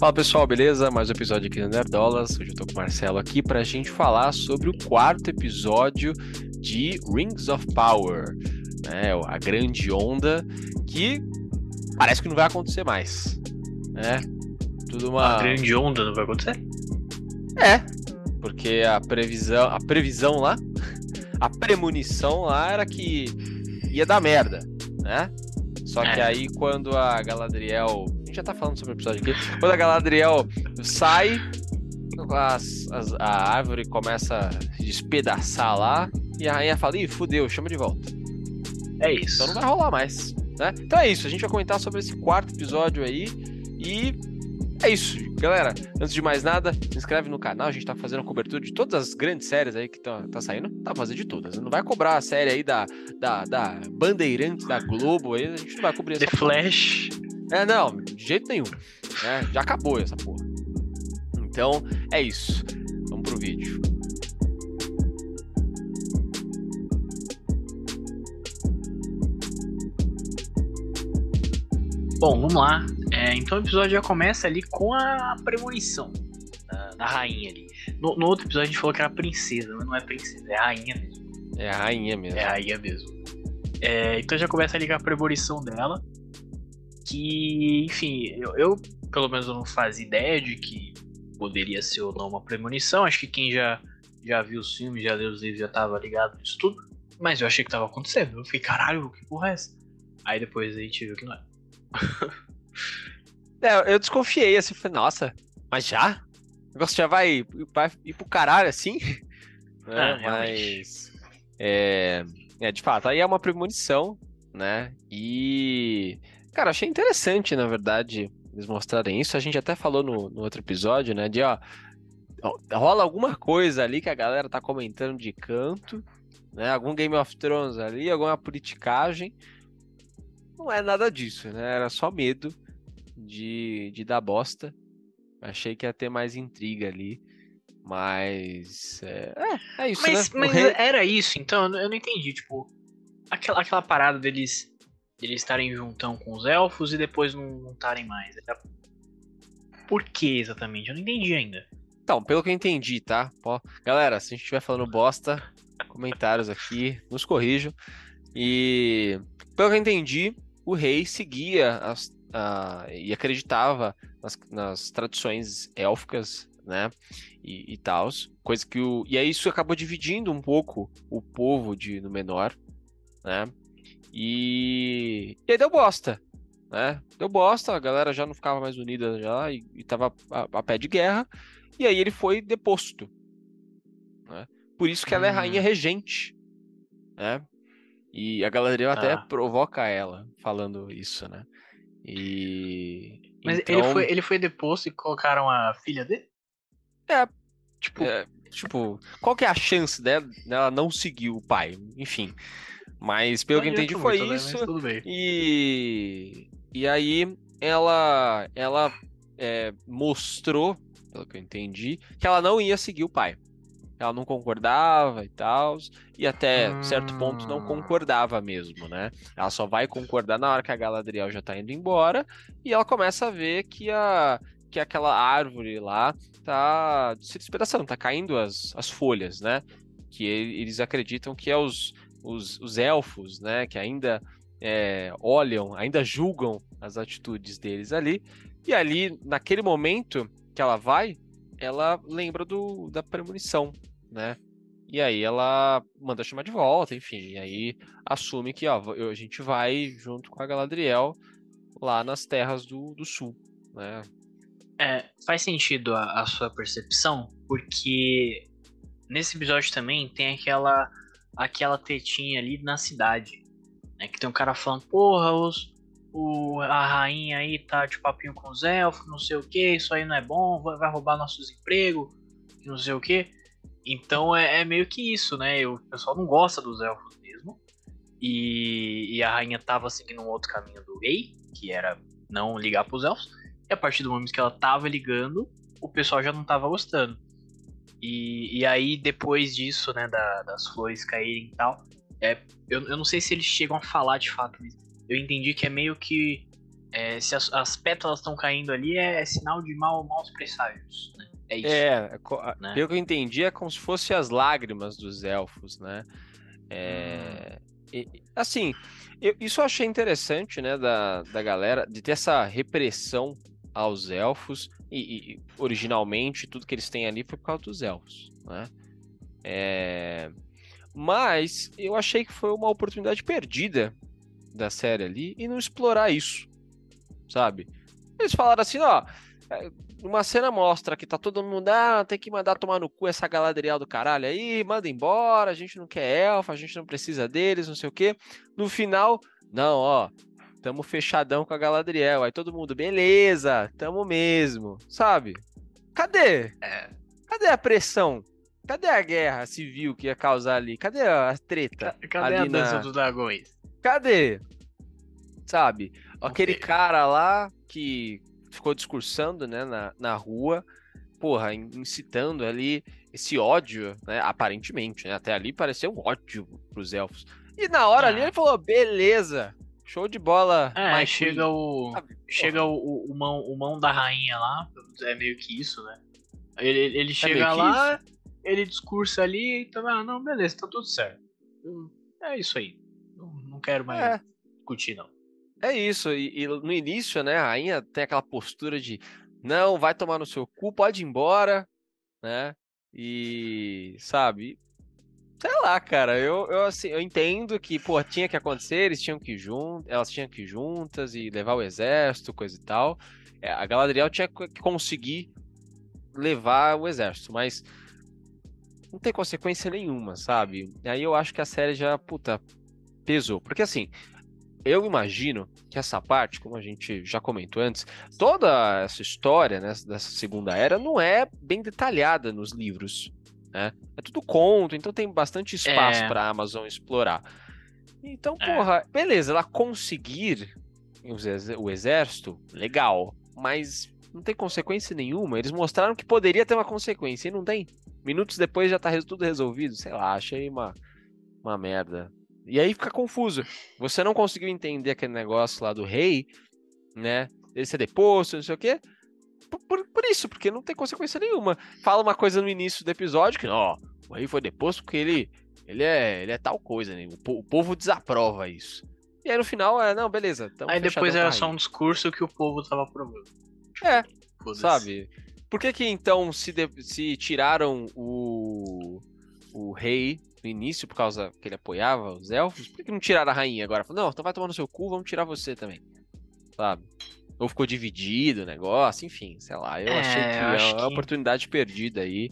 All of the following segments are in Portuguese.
Fala pessoal, beleza? Mais um episódio aqui no Nerdolas. Hoje eu tô com o Marcelo aqui pra gente falar sobre o quarto episódio de Rings of Power, né? A grande onda que parece que não vai acontecer mais, né? Tudo uma a grande onda não vai acontecer? É, porque a previsão, a previsão lá, a premonição lá era que ia dar merda, né? Só que é. aí quando a Galadriel gente já tá falando sobre o episódio aqui. Quando a Galadriel sai, as, as, a árvore começa a despedaçar lá, e a rainha fala, ih, fudeu, chama de volta. É isso. Então não vai rolar mais. Né? Então é isso, a gente vai comentar sobre esse quarto episódio aí. E é isso, galera. Antes de mais nada, se inscreve no canal. A gente tá fazendo cobertura de todas as grandes séries aí que tá, tá saindo. Tá fazendo de todas. Não vai cobrar a série aí da, da, da Bandeirantes, da Globo aí. A gente não vai cobrir The essa Flash. É, não, de jeito nenhum. Né? Já acabou essa porra. Então, é isso. Vamos pro vídeo. Bom, vamos lá. É, então o episódio já começa ali com a premonição da, da rainha ali. No, no, outro episódio a gente falou que era princesa, mas não é princesa, é a rainha mesmo. É a rainha mesmo. É a rainha mesmo. É, então já começa ali com a premonição dela que, enfim, eu, eu, pelo menos eu não fazia ideia de que poderia ser ou não uma premonição. Acho que quem já, já viu os filmes, já leu os livros, já tava ligado nisso tudo. Mas eu achei que tava acontecendo. Eu fiquei, caralho, que porra é essa? Aí depois a gente viu que não é. é eu desconfiei assim, falei, nossa, mas já? O negócio já vai, vai ir pro caralho assim? É, mas. É, é, de fato, aí é uma premonição, né? E Cara, achei interessante, na verdade, eles mostrarem isso. A gente até falou no, no outro episódio, né? De ó, rola alguma coisa ali que a galera tá comentando de canto, né? Algum Game of Thrones ali, alguma politicagem. Não é nada disso, né? Era só medo de, de dar bosta. Achei que ia ter mais intriga ali. Mas. É, é, é isso, mas, né? Mas rei... era isso, então? Eu não entendi. Tipo, aquela, aquela parada deles eles estarem juntão com os elfos e depois não estarem mais. Por que exatamente? Eu não entendi ainda. Então, pelo que eu entendi, tá? Galera, se a gente estiver falando bosta, comentários aqui, nos corrijam. E pelo que eu entendi, o rei seguia as, e acreditava nas, nas tradições élficas, né? E, e tal. Coisa que o. E aí isso acabou dividindo um pouco o povo de Númenor, né? E, e aí deu bosta, né? Deu bosta, a galera já não ficava mais unida já e, e tava a, a, pé de guerra. E aí ele foi deposto. Né? Por isso que ela é rainha hum. regente, né? E a galera até ah. provoca ela falando isso, né? E mas então... ele foi ele foi deposto e colocaram a filha dele? É, tipo, é, tipo, qual que é a chance dela, dela não seguir o pai? Enfim, mas pelo que eu entendi foi muito, isso. Né? E e aí ela ela é, mostrou, pelo que eu entendi, que ela não ia seguir o pai. Ela não concordava e tal, e até hum... certo ponto não concordava mesmo, né? Ela só vai concordar na hora que a Galadriel já tá indo embora, e ela começa a ver que a que aquela árvore lá tá se despedaçando, tá caindo as, as folhas, né? Que eles acreditam que é os, os, os elfos, né, que ainda é, olham, ainda julgam as atitudes deles ali. E ali, naquele momento que ela vai, ela lembra do, da premonição, né? E aí ela manda chamar de volta, enfim. E aí assume que ó, a gente vai junto com a Galadriel lá nas terras do, do sul, né? É, faz sentido a, a sua percepção, porque nesse episódio também tem aquela aquela tetinha ali na cidade. Né? Que tem um cara falando, porra, os, o, a rainha aí tá de papinho com os elfos, não sei o que, isso aí não é bom, vai, vai roubar nossos empregos, não sei o que. Então é, é, meio que isso, né? O pessoal não gosta dos elfos mesmo. E, e, a rainha tava seguindo um outro caminho do rei, que era não ligar pros elfos. E a partir do momento que ela tava ligando, o pessoal já não tava gostando. E, e aí, depois disso, né, da, das flores caírem e tal, é, eu, eu não sei se eles chegam a falar de fato, mas eu entendi que é meio que é, se as, as pétalas estão caindo ali, é, é, sinal de mal, maus presságios, né? É isso. É, né? pelo que eu entendi, é como se fossem as lágrimas dos elfos, né? É, hum. e, assim, eu, isso eu achei interessante, né, da, da galera, de ter essa repressão aos elfos, e, e originalmente tudo que eles têm ali foi por causa dos elfos, né? É, mas eu achei que foi uma oportunidade perdida da série ali e não explorar isso, sabe? Eles falaram assim, ó, é, uma cena mostra que tá todo mundo, ah, tem que mandar tomar no cu essa galadriel do caralho aí, manda embora, a gente não quer elfa, a gente não precisa deles, não sei o quê. No final, não, ó, tamo fechadão com a Galadriel. Aí todo mundo, beleza, tamo mesmo, sabe? Cadê? É. Cadê a pressão? Cadê a guerra civil que ia causar ali? Cadê a treta? Cadê a dança na... dos dragões? Cadê? Sabe? Aquele cara lá que ficou discursando, né, na, na rua, porra, incitando ali esse ódio, né, aparentemente, né, até ali pareceu um ódio pros elfos. E na hora ah. ali ele falou, beleza, show de bola. É, chega o chega o, o, mão, o mão da rainha lá, é meio que isso, né? Ele, ele é chega é lá, ele discursa ali, então, ah, não, beleza, tá tudo certo. É isso aí. Não, não quero mais é. discutir, não. É isso, e, e, no início, né, a rainha tem aquela postura de não, vai tomar no seu cu, pode ir embora, né? E, sabe, sei lá, cara, eu, eu, assim, eu entendo que, pô, tinha que acontecer, eles tinham que ir juntos, elas tinham que ir juntas e levar o exército, coisa e tal. É, a Galadriel tinha que conseguir levar o exército, mas não tem consequência nenhuma, sabe? Aí eu acho que a série já, puta, pesou. Porque assim, eu imagino que essa parte, como a gente já comentou antes, toda essa história né, dessa segunda era não é bem detalhada nos livros. Né? É tudo conto, então tem bastante espaço é... para a Amazon explorar. Então, é. porra, beleza, ela conseguir o exército, legal, mas não tem consequência nenhuma. Eles mostraram que poderia ter uma consequência e não tem. Minutos depois já tá tudo resolvido. Sei lá, achei uma, uma merda. E aí fica confuso. Você não conseguiu entender aquele negócio lá do rei, né? Ele ser deposto, não sei o quê. Por, por, isso, porque não tem consequência nenhuma. Fala uma coisa no início do episódio que, ó, o rei foi deposto porque ele, ele, é, ele é tal coisa, né? O, o povo desaprova isso. E aí no final, é, não, beleza. Aí depois era só um discurso que o povo tava aprovando. É, sabe? Por que que então se, de, se tiraram o, o rei no início por causa que ele apoiava os elfos? Por que não tiraram a rainha agora? Falaram, não, então vai tomar no seu cu, vamos tirar você também. Sabe? Ou ficou dividido o negócio, enfim, sei lá. Eu é, achei que é uma que... oportunidade perdida aí.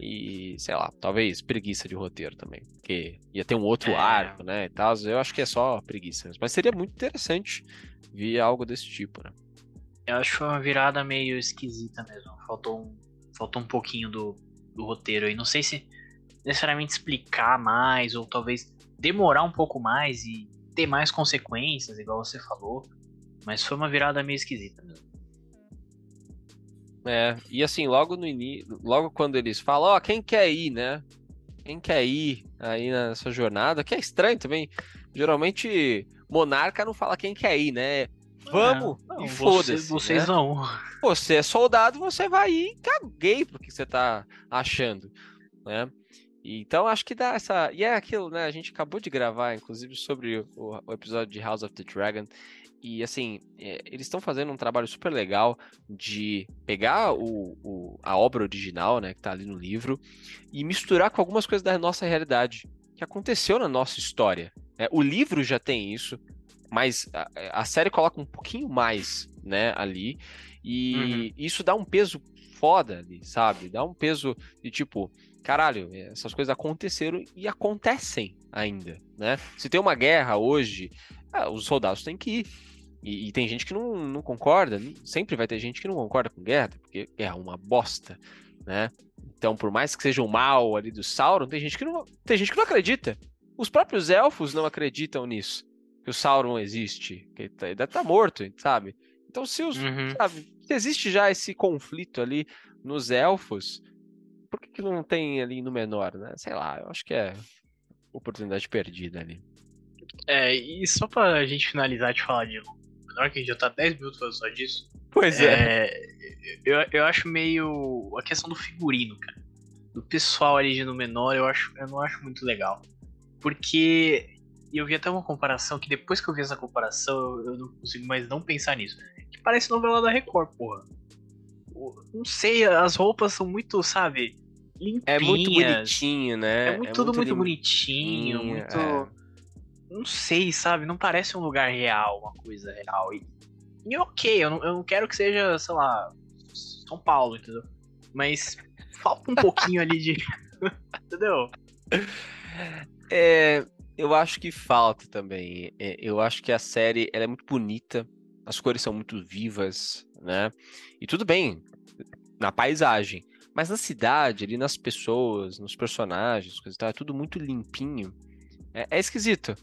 E, sei lá, talvez preguiça de roteiro também. Porque ia ter um outro é. arco, né? E tal. Eu acho que é só preguiça. Mas seria muito interessante ver algo desse tipo, né? Eu acho que foi uma virada meio esquisita mesmo. Faltou um, faltou um pouquinho do, do roteiro aí. Não sei se necessariamente explicar mais, ou talvez demorar um pouco mais e ter mais consequências, igual você falou. Mas foi uma virada meio esquisita mesmo. É, e assim, logo no início, logo quando eles falam, ó, oh, quem quer ir, né? Quem quer ir aí nessa jornada, que é estranho também. Geralmente, monarca não fala quem quer ir, né? Vamos é, e foda-se. Você, vocês né? vão. Você é soldado, você vai ir caguei pro que você tá achando, né? Então acho que dá essa. E é aquilo, né? A gente acabou de gravar, inclusive, sobre o, o episódio de House of the Dragon. E assim, é, eles estão fazendo um trabalho super legal de pegar o, o, a obra original, né, que tá ali no livro, e misturar com algumas coisas da nossa realidade, que aconteceu na nossa história. Né? O livro já tem isso, mas a, a, série coloca um pouquinho mais, né, ali. E uhum. isso dá um peso foda ali, sabe? Dá um peso de tipo, caralho, essas coisas aconteceram e acontecem ainda, né? Se tem uma guerra hoje, ah, os soldados têm que ir. E, e, tem gente que não, não concorda, sempre vai ter gente que não concorda com guerra, porque guerra é uma bosta, né? Então, por mais que seja o mal ali do Sauron, tem gente que não, tem gente que não acredita. Os próprios elfos não acreditam nisso que o Sauron existe, que ele tá, deve estar tá morto, sabe? Então, se, os, uhum. sabe, se existe já esse conflito ali nos elfos, por que, que não tem ali no menor, né? Sei lá, eu acho que é oportunidade perdida ali. É, e só pra gente finalizar de falar de menor, que a gente já tá 10 minutos falando só disso. Pois é. é. eu, eu acho meio. A questão do figurino, cara. Do pessoal ali de menor, eu, acho, eu não acho muito legal. Porque. eu vi até uma comparação que depois que eu vi essa comparação, eu, eu não consigo mais não pensar nisso. Que parece novela da Record, porra. Não sei, as roupas são muito, sabe? Limpinhas. É muito bonitinho, né? É, muito, é tudo muito, muito bonitinho, muito. É não sei, sabe? Não parece um lugar real, uma coisa real. E, e ok, eu não, eu não quero que seja, sei lá, São Paulo, entendeu? Mas falta um pouquinho ali de. entendeu? É, eu acho que falta também. É, eu acho que a série ela é muito bonita, as cores são muito vivas, né? E tudo bem na paisagem, mas na cidade, ali nas pessoas, nos personagens, coisa tal, é tudo muito limpinho. É, é esquisito.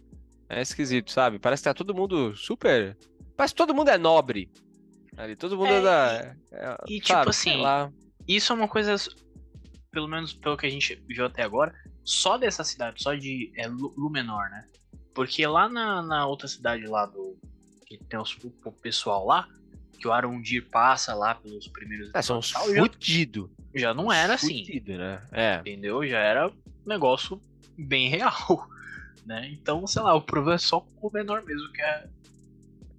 É esquisito, sabe? Parece que tá todo mundo super. Parece que todo mundo é nobre. Ali, todo mundo é, é da. É, e, tipo sabe, tipo assim, isso é uma coisa, pelo menos pelo que a gente viu até agora, só dessa cidade, só de é, Lumenor, né? Porque lá na, na outra cidade lá do. Que tem os, o pessoal lá, que o Arondir passa lá pelos primeiros. É, são fudido. Já, já não era assim. Fudido, né? É. Entendeu? Já era um negócio bem real né? Então, sei lá, o problema é só com o menor mesmo, que é.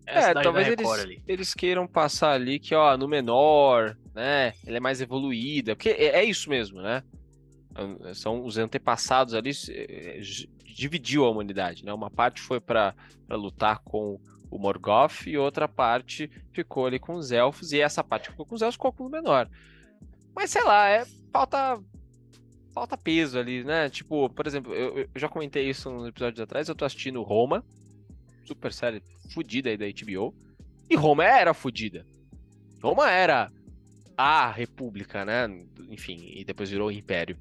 É, é talvez eles, eles queiram passar ali que, ó, no menor, né? Ele é mais evoluído. Porque é, é isso mesmo, né? São os antepassados ali é, dividiu a humanidade, né? Uma parte foi para lutar com o Morgoth e outra parte ficou ali com os elfos e essa parte ficou com os elfos ficou com o menor. Mas sei lá, é falta falta peso ali, né? Tipo, por exemplo, eu, eu já comentei isso nos episódios atrás, eu tô assistindo Roma, super série fodida aí da HBO, e Roma era fodida. Roma era a república, né? Enfim, e depois virou império.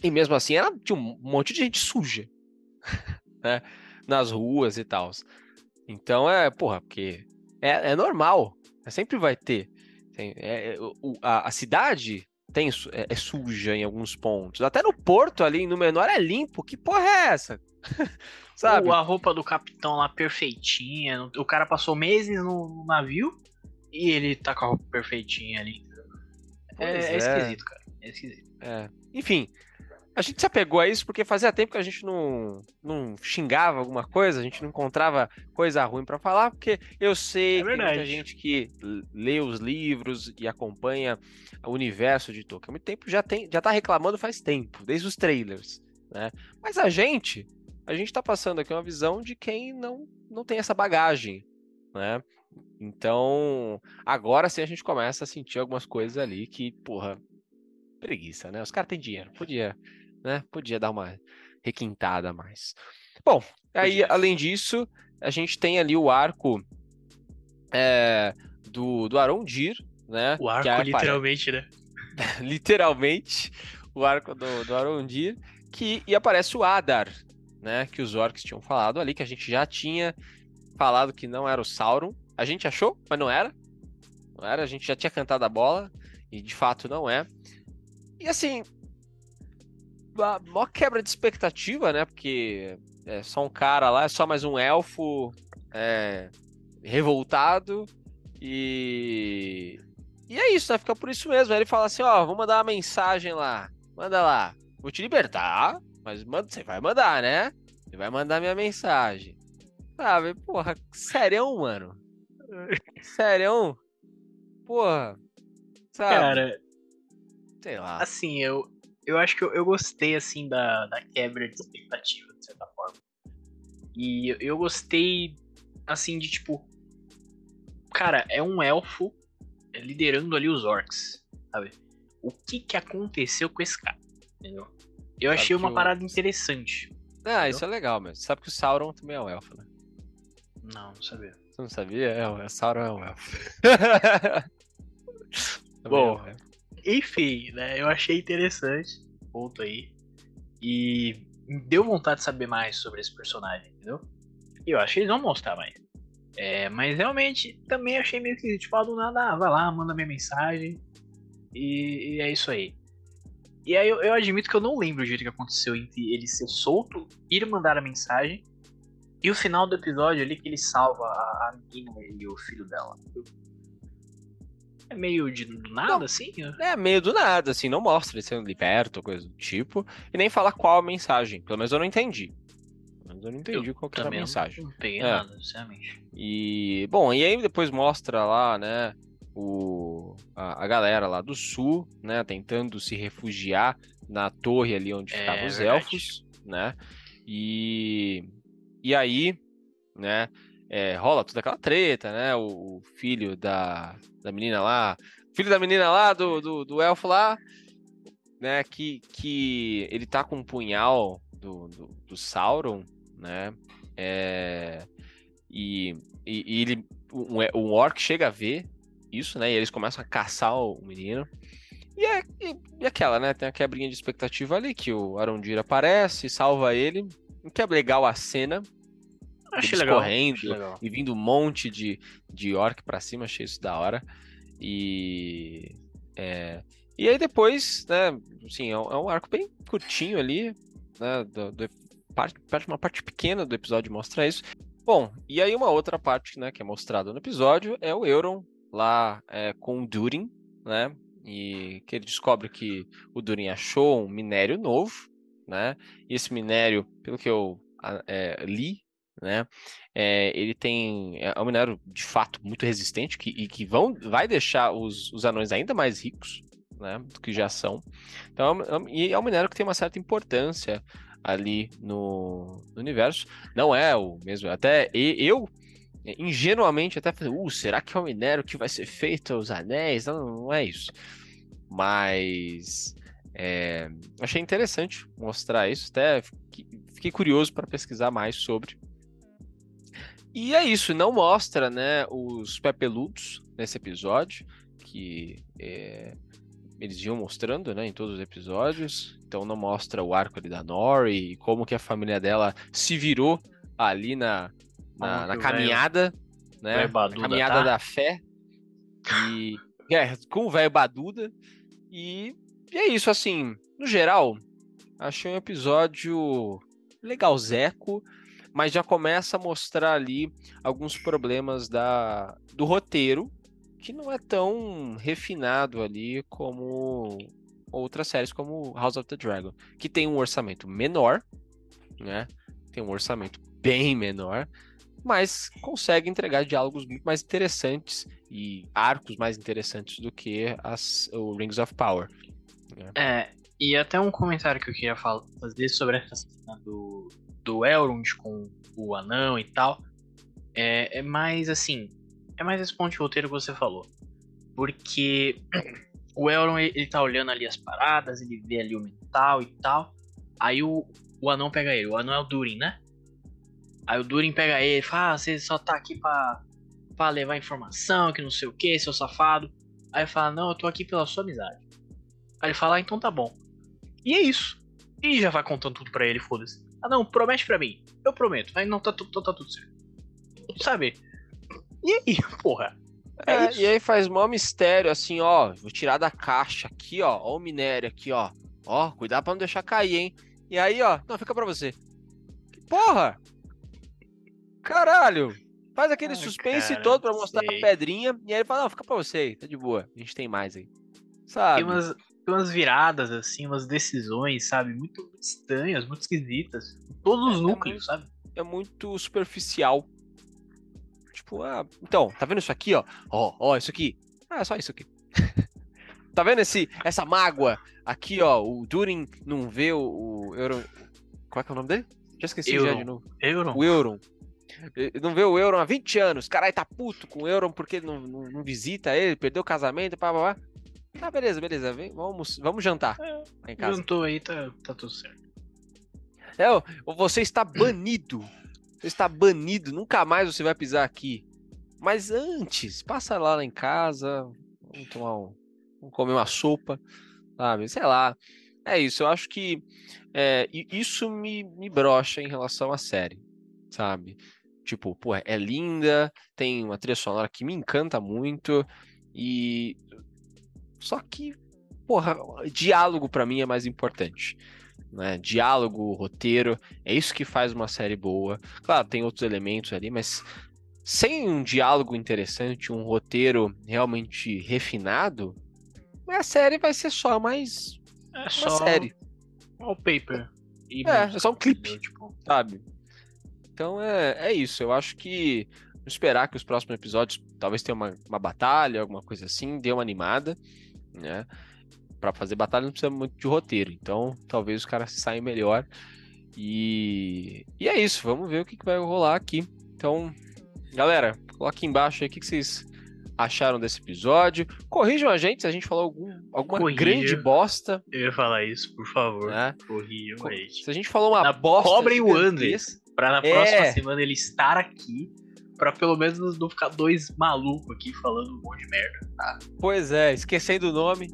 E mesmo assim, era, tinha um monte de gente suja, né? Nas ruas e tal. Então é, porra, porque é, é normal, sempre vai ter. Tem, é, é o, a, a cidade tem, é, é, suja em alguns pontos. Até no porto ali, no menor, é limpo. Que porra é essa? Sabe? a roupa do capitão lá perfeitinha. O cara passou meses no navio e ele tá com a roupa perfeitinha ali. É, é, é, esquisito, cara. É esquisito. É. Enfim, a gente se apegou a isso porque fazia tempo que a gente não, não xingava alguma coisa, a gente não encontrava coisa ruim para falar, porque eu sei é que tem muita gente que lê os livros e acompanha o universo de Tolkien há muito tempo, já, tem, já tá reclamando faz tempo, desde os trailers, né? Mas a gente, a gente tá passando aqui uma visão de quem não, não tem essa bagagem, né? Então, agora sim a gente começa a sentir algumas coisas ali que, porra, preguiça, né? Os caras têm dinheiro, podia né? Podia dar uma requintada a mais. Bom, aí além disso, a gente tem ali o arco é, do, do Arondir, né? O arco, literalmente, né? literalmente, o arco do, do Arondir, que e aparece o Adar, né? Que os orcs tinham falado ali, que a gente já tinha falado que não era o Sauron. A gente achou, mas não era. Não era, a gente já tinha cantado a bola, e de fato não é. E assim, a maior quebra de expectativa, né? Porque é só um cara lá, é só mais um elfo é, revoltado e. E é isso, né? Fica por isso mesmo. Aí ele fala assim: ó, vou mandar uma mensagem lá. Manda lá. Vou te libertar, mas manda, você vai mandar, né? Você vai mandar minha mensagem. Sabe, porra, sério, mano. Sério? Porra. Sabe? Cara. Sei lá. Assim, eu, eu acho que eu, eu gostei, assim, da, da quebra de expectativa, de certa forma. E eu, eu gostei, assim, de tipo. Cara, é um elfo liderando ali os orcs, sabe? O que que aconteceu com esse cara? Entendeu? Eu Sabe achei uma parada interessante. Ah, entendeu? isso é legal, mas sabe que o Sauron também é um elfo, né? Não, não sabia. Você não sabia? É, o Sauron é um elfo. Bom, é um elfo enfim, né? Eu achei interessante. Ponto aí. E deu vontade de saber mais sobre esse personagem, entendeu? E eu acho que eles vão mostrar mais. É, mas realmente também achei meio que, tipo, ah, do nada, ah, vai lá, manda minha mensagem. E, e é isso aí. E aí eu, eu, admito que eu não lembro o jeito que aconteceu entre ele ser solto, ir mandar a mensagem E o final do episódio ali que ele salva a, a menina e o filho dela. É meio de do nada, não, assim? É, meio do nada, assim, não mostra ele sendo liberto, coisa do tipo, e nem fala qual a mensagem. Pelo menos eu não entendi. Pelo menos eu não entendi eu qual que era a mensagem. Não peguei é. nada, sinceramente. E, bom, e aí depois mostra lá, né, o, a, a, galera lá do sul, né, tentando se refugiar na torre ali onde é, ficavam os verdade. elfos, né, e, e aí, né, é, rola toda aquela treta, né, o, o, filho da, da menina lá, filho da menina lá, do, do, do elfo lá, né, que, que ele tá com um punhal do, do, do Sauron, né, é, e, e, e ele, um, um orc chega a ver isso, né? E eles começam a caçar o menino. E, é, e, e aquela, né? Tem a quebrinha de expectativa ali, que o Arondir aparece, salva ele. Que é legal a cena. Achei legal. correndo achei legal. e vindo um monte de, de orc pra cima, achei isso da hora. E. É, e aí depois, né? Assim, é um, é um arco bem curtinho ali, né? Do, do, parte, uma parte pequena do episódio mostra isso. Bom, e aí uma outra parte, né, que é mostrada no episódio é o Euron lá é, com o Durin, né? E que ele descobre que o Durin achou um minério novo, né? E esse minério, pelo que eu é, li, né? É, ele tem é um minério de fato muito resistente que, e que vão, vai deixar os, os anões ainda mais ricos, né? Do que já são. Então, é e é um minério que tem uma certa importância ali no, no universo. Não é o mesmo. Até eu ingenuamente até falei, uh, será que é o minério que vai ser feito aos anéis? Não, não é isso. Mas é, achei interessante mostrar isso, até fiquei curioso para pesquisar mais sobre. E é isso, não mostra né, os pepeludos nesse episódio, que é, eles iam mostrando né, em todos os episódios. Então não mostra o arco ali da Nori e como que a família dela se virou ali na, na, na caminhada, né? na caminhada tá? da fé. E é, com o velho Baduda. E, e é isso, assim, no geral, achei um episódio legalzeco, mas já começa a mostrar ali alguns problemas da, do roteiro, que não é tão refinado ali como outras séries como House of the Dragon, que tem um orçamento menor, né? Tem um orçamento bem menor, mas consegue entregar diálogos muito mais interessantes e arcos mais interessantes do que as, o Rings of Power. Né? É, e até um comentário que eu queria fazer sobre essa cena do, do Elrond com o anão e tal. É, é mais assim, é mais esse ponto de roteiro que você falou. Porque o Elrond, ele, ele tá olhando ali as paradas, ele vê ali o mental e tal. Aí o, o anão pega ele. O anão é o Durin, né? Aí o Durin pega ele e fala: ah, você só tá aqui pra, pra levar informação, que não sei o que, seu safado. Aí ele fala: não, eu tô aqui pela sua amizade. Aí ele fala: ah, então tá bom. E é isso. E já vai contando tudo pra ele, foda-se. Ah, não, promete pra mim. Eu prometo. Aí não, tá, tá, tá tudo certo. Sabe? E aí, porra? É, é e aí faz mó mistério, assim, ó. Vou tirar da caixa aqui, ó. Ó o minério aqui, ó. Ó, cuidado pra não deixar cair, hein. E aí, ó. Não, fica pra você. Porra! Caralho! Faz aquele Ai, suspense cara, todo pra mostrar sei. a pedrinha. E aí ele fala, não, fica pra você, tá de boa. A gente tem mais aí. Sabe? Tem umas, umas viradas, assim, umas decisões, sabe? Muito estranhas, muito esquisitas. Todos os é, é núcleos, é muito, sabe? É muito superficial. Tipo, ah, então, tá vendo isso aqui, ó? Ó, ó, isso aqui. Ah, é só isso aqui. tá vendo esse, essa mágoa? Aqui, ó, o Durin não vê o, o Euron. Qual é que é o nome dele? Já esqueci Euron. já de novo. Euron? O Euron. Não vê o Euron há 20 anos. Caralho, tá puto com o Euron porque não, não, não visita ele, perdeu o casamento, pá, pá, pá. Tá, beleza, beleza. Vem, vamos, vamos jantar. É, em casa. Jantou aí, tá, tá tudo certo. É, você está banido. Você está banido. Nunca mais você vai pisar aqui. Mas antes, passa lá, lá em casa. Vamos tomar um. Vamos comer uma sopa. Sabe? Sei lá. É isso. Eu acho que é, isso me, me brocha em relação à série. Sabe? Tipo, pô, é linda, tem uma trilha sonora que me encanta muito e só que, porra, diálogo para mim é mais importante. né? Diálogo, roteiro, é isso que faz uma série boa. Claro, tem outros elementos ali, mas sem um diálogo interessante, um roteiro realmente refinado, a série vai ser só mais é uma só série. Wallpaper. E é, é só um clipe, tipo, sabe? Então é, é isso. Eu acho que esperar que os próximos episódios talvez tenha uma, uma batalha, alguma coisa assim, dê uma animada, né? Para fazer batalha não precisa muito de roteiro, então talvez os caras saiam melhor. E, e é isso, vamos ver o que, que vai rolar aqui. Então, Galera, coloque embaixo aí o que, vocês acharam desse episódio. Corrijam a gente se a gente falou algum, alguma Corrija. grande bosta. Eu ia falar isso, por favor. É. Corrijam a gente. Se a gente falou uma na, bosta. Cobrem o Andres pra na é. próxima semana ele estar aqui. Pra pelo menos não ficar dois malucos aqui falando um monte de merda, tá? Pois é, esquecendo o nome.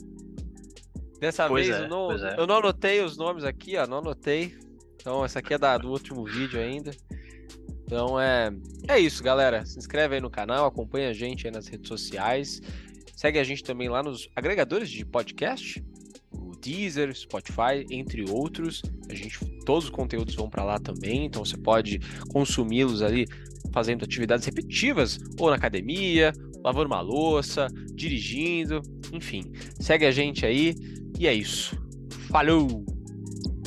Dessa pois vez é, eu, não, é. eu não anotei os nomes aqui, ó. Não anotei. Então, essa aqui é da, do último vídeo ainda. Então é, é isso, galera. Se inscreve aí no canal, acompanha a gente aí nas redes sociais. Segue a gente também lá nos agregadores de podcast, o Deezer, Spotify, entre outros. A gente, todos os conteúdos vão para lá também, então você pode consumi-los ali fazendo atividades repetitivas, ou na academia, lavando uma louça, dirigindo, enfim. Segue a gente aí e é isso. Falou!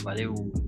Valeu!